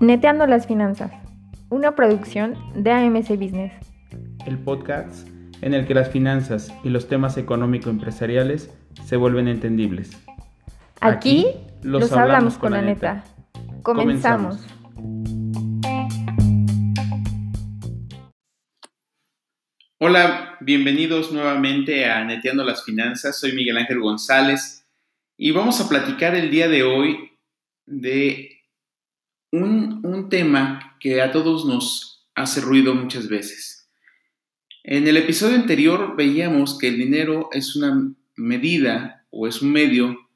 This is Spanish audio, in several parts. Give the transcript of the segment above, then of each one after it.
Neteando las finanzas, una producción de AMC Business. El podcast en el que las finanzas y los temas económico-empresariales se vuelven entendibles. Aquí, los, hablamos, con la neta. Comenzamos. Hola, bienvenidos nuevamente a Neteando las Finanzas. Soy Miguel Ángel González y vamos a platicar el día de hoy de un, tema que a todos nos hace ruido muchas veces. En el episodio anterior veíamos que el dinero es una medida o es un medio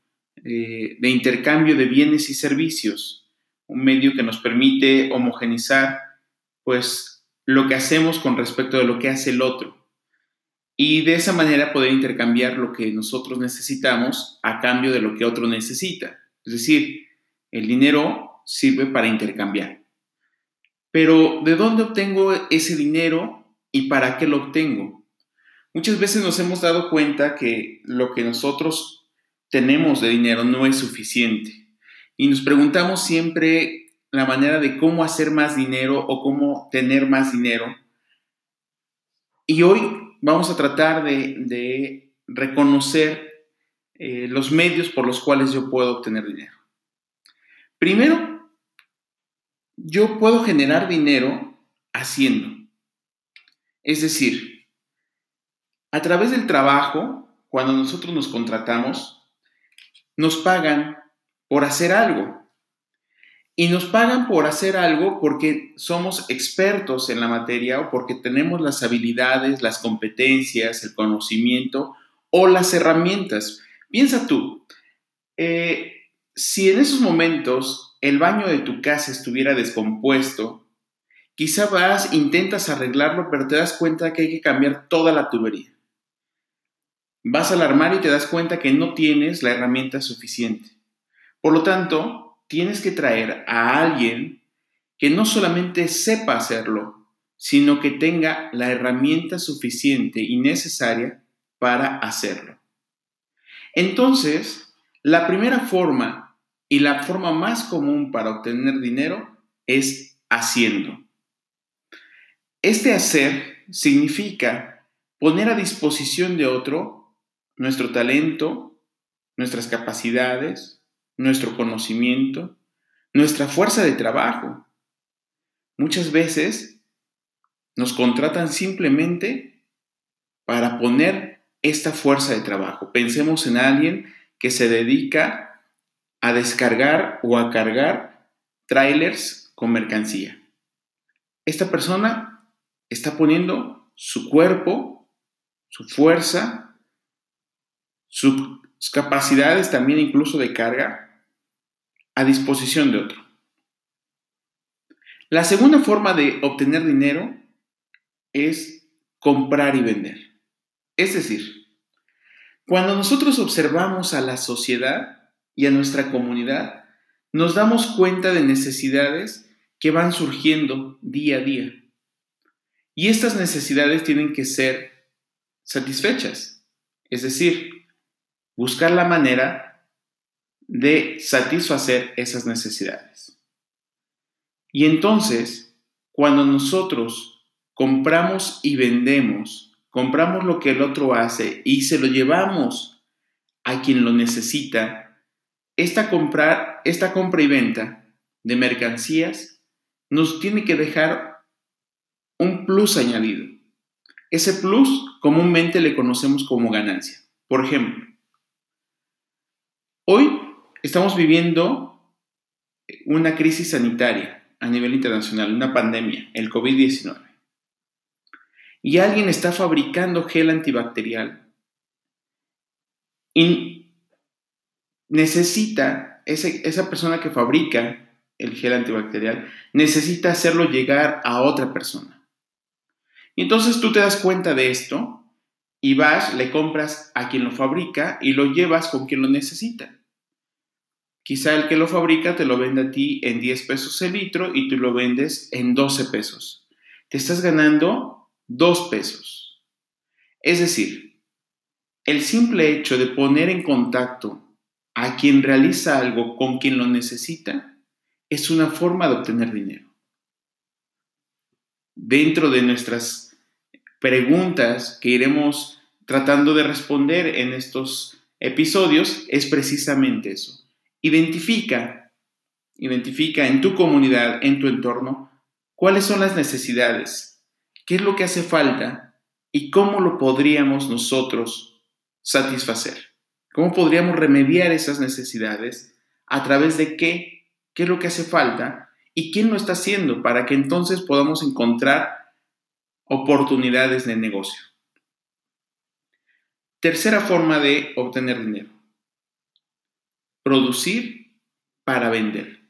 eh, de intercambio de bienes y servicios, un medio que nos permite homogenizar pues lo que hacemos con respecto de lo que hace el otro y de esa manera poder intercambiar lo que nosotros necesitamos a cambio de lo que otro necesita. Es decir, el dinero sirve para intercambiar. Pero ¿de dónde obtengo ese dinero y para qué lo obtengo? Muchas veces nos hemos dado cuenta que lo que nosotros tenemos de dinero no es suficiente y nos preguntamos siempre la manera de cómo hacer más dinero o cómo tener más dinero. Y hoy vamos a tratar de, reconocer eh, los medios por los cuales yo puedo obtener dinero. Primero, yo puedo generar dinero haciendo. Es decir, a través del trabajo, cuando nosotros nos contratamos, nos pagan por hacer algo. Y nos pagan por hacer algo porque somos expertos en la materia o porque tenemos las habilidades, las competencias, el conocimiento o las herramientas. Piensa tú, eh, si en esos momentos el baño de tu casa estuviera descompuesto, quizá vas, intentas arreglarlo, pero te das cuenta que hay que cambiar toda la tubería. Vas al armario y te das cuenta que no tienes la herramienta suficiente. Por lo tanto, tienes que traer a alguien que no solamente sepa hacerlo, sino que tenga la herramienta suficiente y necesaria para hacerlo. Entonces, la primera forma y la forma más común para obtener dinero es haciendo. Este hacer significa poner a disposición de otro nuestro talento, nuestras capacidades, nuestro conocimiento, nuestra fuerza de trabajo. Muchas veces nos contratan simplemente para poner esta fuerza de trabajo. Pensemos en alguien que se dedica a descargar o a cargar trailers con mercancía. Esta persona está poniendo su cuerpo, su fuerza, sus capacidades también incluso de carga a disposición de otro. La segunda forma de obtener dinero es comprar y vender. Es decir, cuando nosotros observamos a la sociedad, y a nuestra comunidad, nos damos cuenta de necesidades que van surgiendo día a día. Y estas necesidades tienen que ser satisfechas, es decir, buscar la manera de satisfacer esas necesidades. Y entonces, cuando nosotros compramos y vendemos, compramos lo que el otro hace y se lo llevamos a quien lo necesita, esta compra, esta compra y venta de mercancías nos tiene que dejar un plus añadido. Ese plus comúnmente le conocemos como ganancia. Por ejemplo, hoy estamos viviendo una crisis sanitaria a nivel internacional, una pandemia, el COVID-19. Y alguien está fabricando gel antibacterial y necesita, esa persona que fabrica el gel antibacterial, necesita hacerlo llegar a otra persona. Y entonces tú te das cuenta de esto y vas, le compras a quien lo fabrica y lo llevas con quien lo necesita. Quizá el que lo fabrica te lo vende a ti en 10 pesos el litro y tú lo vendes en 12 pesos. Te estás ganando 2 pesos. Es decir, el simple hecho de poner en contacto a quien realiza algo con quien lo necesita, es una forma de obtener dinero. Dentro de nuestras preguntas que iremos tratando de responder en estos episodios es precisamente eso. Identifica, identifica en tu comunidad, en tu entorno, cuáles son las necesidades, qué es lo que hace falta y cómo lo podríamos nosotros satisfacer. ¿Cómo podríamos remediar esas necesidades? ¿A través de qué? ¿Qué es lo que hace falta? ¿Y quién lo está haciendo para que entonces podamos encontrar oportunidades de negocio? Tercera forma de obtener dinero. Producir para vender.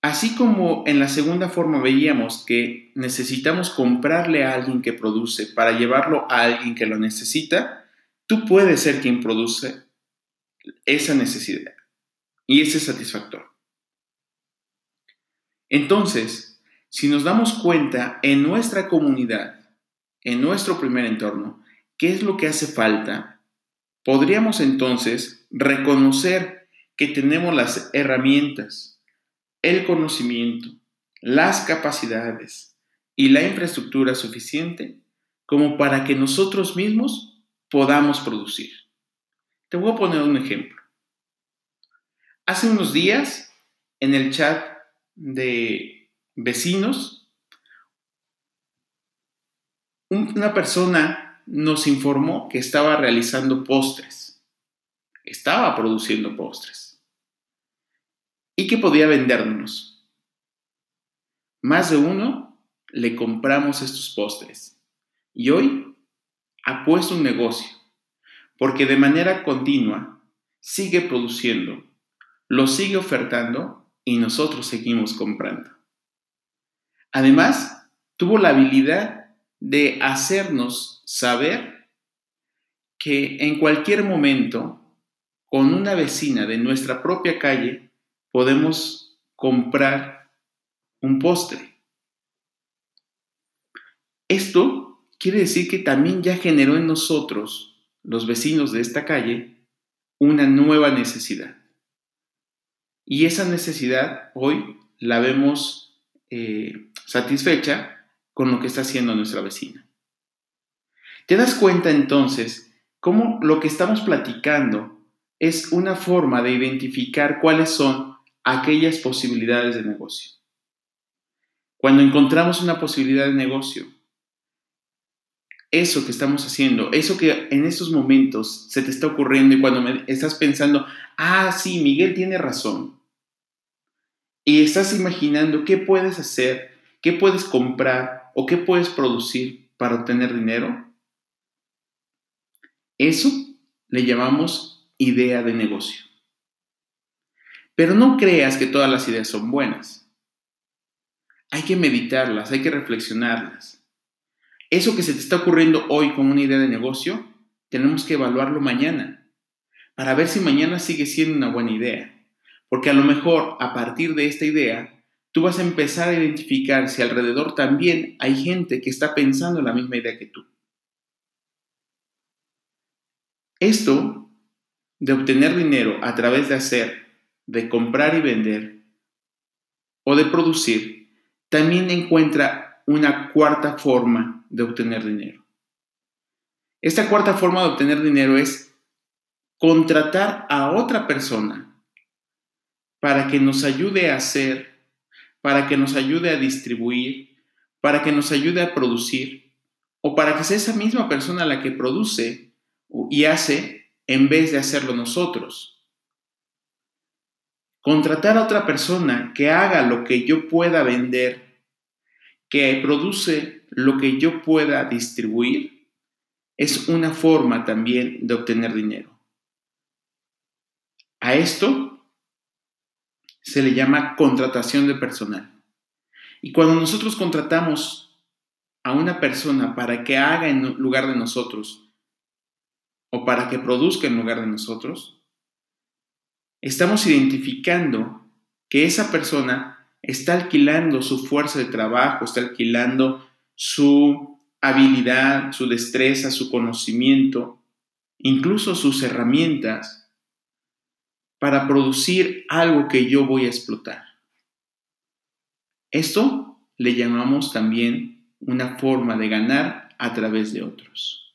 Así como en la segunda forma veíamos que necesitamos comprarle a alguien que produce para llevarlo a alguien que lo necesita, tú puedes ser quien produce esa necesidad y ese satisfactor. Entonces, si nos damos cuenta en nuestra comunidad, en nuestro primer entorno, qué es lo que hace falta, podríamos entonces reconocer que tenemos las herramientas, el conocimiento, las capacidades y la infraestructura suficiente como para que nosotros mismos podamos producir. Te voy a poner un ejemplo. Hace unos días, en el chat de vecinos, una persona nos informó que estaba realizando postres, estaba produciendo postres y que podía vendernos. Más de uno le compramos estos postres y hoy ha puesto un negocio porque de manera continua sigue produciendo, lo sigue ofertando y nosotros seguimos comprando. Además, tuvo la habilidad de hacernos saber que en cualquier momento, con una vecina de nuestra propia calle, podemos comprar un postre. Esto quiere decir que también ya generó en nosotros, los vecinos de esta calle, una nueva necesidad. Y esa necesidad hoy la vemos eh, satisfecha con lo que está haciendo nuestra vecina. ¿Te das cuenta entonces cómo lo que estamos platicando es una forma de identificar cuáles son aquellas posibilidades de negocio? Cuando encontramos una posibilidad de negocio, eso que estamos haciendo, eso que en estos momentos se te está ocurriendo y cuando estás pensando, ah, sí, Miguel tiene razón, y estás imaginando qué puedes hacer, qué puedes comprar o qué puedes producir para obtener dinero, eso le llamamos idea de negocio. Pero no creas que todas las ideas son buenas. Hay que meditarlas, hay que reflexionarlas. Eso que se te está ocurriendo hoy como una idea de negocio, tenemos que evaluarlo mañana para ver si mañana sigue siendo una buena idea. Porque a lo mejor a partir de esta idea, tú vas a empezar a identificar si alrededor también hay gente que está pensando en la misma idea que tú. Esto de obtener dinero a través de hacer, de comprar y vender o de producir, también encuentra una cuarta forma de obtener dinero. Esta cuarta forma de obtener dinero es contratar a otra persona para que nos ayude a hacer, para que nos ayude a distribuir, para que nos ayude a producir, o para que sea esa misma persona la que produce y hace en vez de hacerlo nosotros. Contratar a otra persona que haga lo que yo pueda vender, que produce lo que yo pueda distribuir, es una forma también de obtener dinero. A esto se le llama contratación de personal. Y cuando nosotros contratamos a una persona para que haga en lugar de nosotros o para que produzca en lugar de nosotros, estamos identificando que esa persona está alquilando su fuerza de trabajo, está alquilando su habilidad, su destreza, su conocimiento, incluso sus herramientas para producir algo que yo voy a explotar. Esto le llamamos también una forma de ganar a través de otros.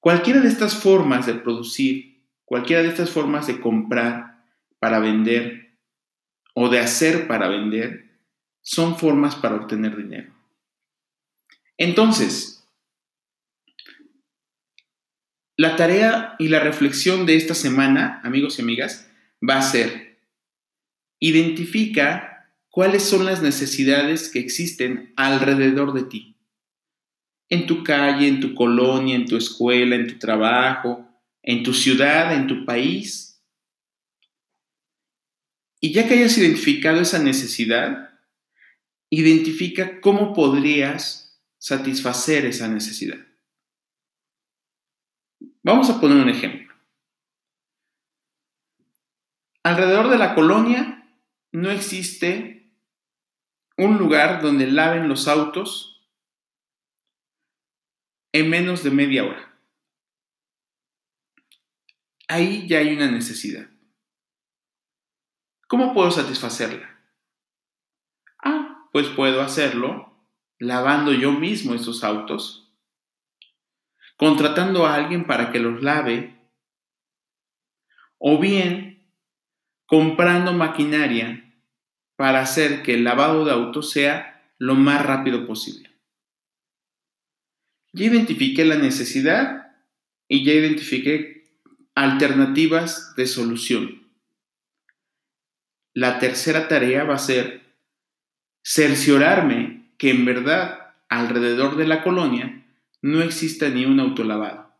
Cualquiera de estas formas de producir, cualquiera de estas formas de comprar para vender o de hacer para vender, son formas para obtener dinero. Entonces, la tarea y la reflexión de esta semana, amigos y amigas, va a ser, identifica cuáles son las necesidades que existen alrededor de ti. En tu calle, en tu colonia, en tu escuela, en tu trabajo, en tu ciudad, en tu país. Y ya que hayas identificado esa necesidad, identifica cómo podrías satisfacer esa necesidad. Vamos a poner un ejemplo. Alrededor de la colonia no existe un lugar donde laven los autos en menos de media hora. Ahí ya hay una necesidad. ¿Cómo puedo satisfacerla? Ah, pues puedo hacerlo lavando yo mismo esos autos contratando a alguien para que los lave, o bien comprando maquinaria para hacer que el lavado de autos sea lo más rápido posible. Ya identifiqué la necesidad y ya identifiqué alternativas de solución. La tercera tarea va a ser cerciorarme que en verdad alrededor de la colonia no exista ni un autolavado.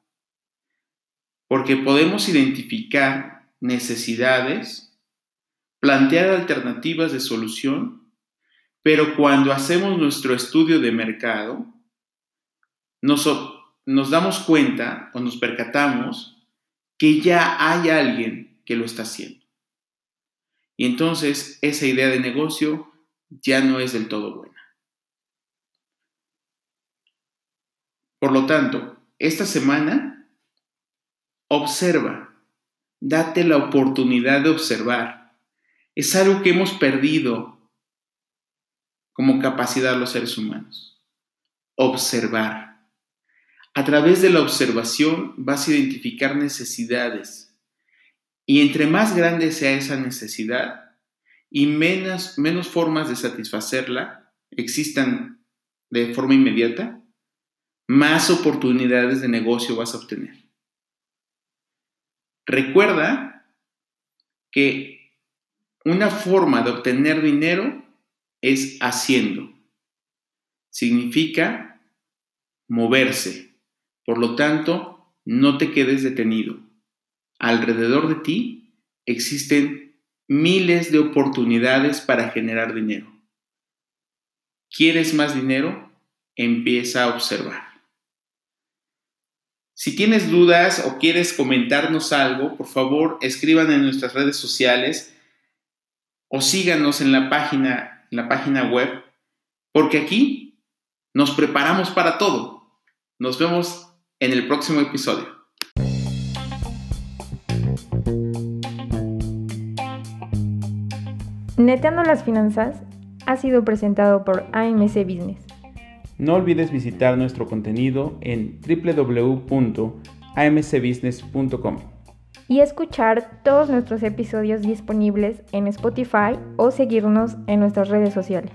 Porque podemos identificar necesidades, plantear alternativas de solución, pero cuando hacemos nuestro estudio de mercado, nos, nos damos cuenta o nos percatamos que ya hay alguien que lo está haciendo. Y entonces esa idea de negocio ya no es del todo buena. Por lo tanto, esta semana, observa, date la oportunidad de observar. Es algo que hemos perdido como capacidad los seres humanos. Observar. A través de la observación vas a identificar necesidades. Y entre más grande sea esa necesidad y menos, menos formas de satisfacerla existan de forma inmediata, más oportunidades de negocio vas a obtener. Recuerda que una forma de obtener dinero es haciendo. Significa moverse. Por lo tanto, no te quedes detenido. Alrededor de ti existen miles de oportunidades para generar dinero. ¿Quieres más dinero? Empieza a observar. Si tienes dudas o quieres comentarnos algo, por favor escriban en nuestras redes sociales o síganos en la página, en la página web, porque aquí nos preparamos para todo. Nos vemos en el próximo episodio. Neteando las finanzas ha sido presentado por AMC Business. No olvides visitar nuestro contenido en www.amcbusiness.com y escuchar todos nuestros episodios disponibles en Spotify o seguirnos en nuestras redes sociales.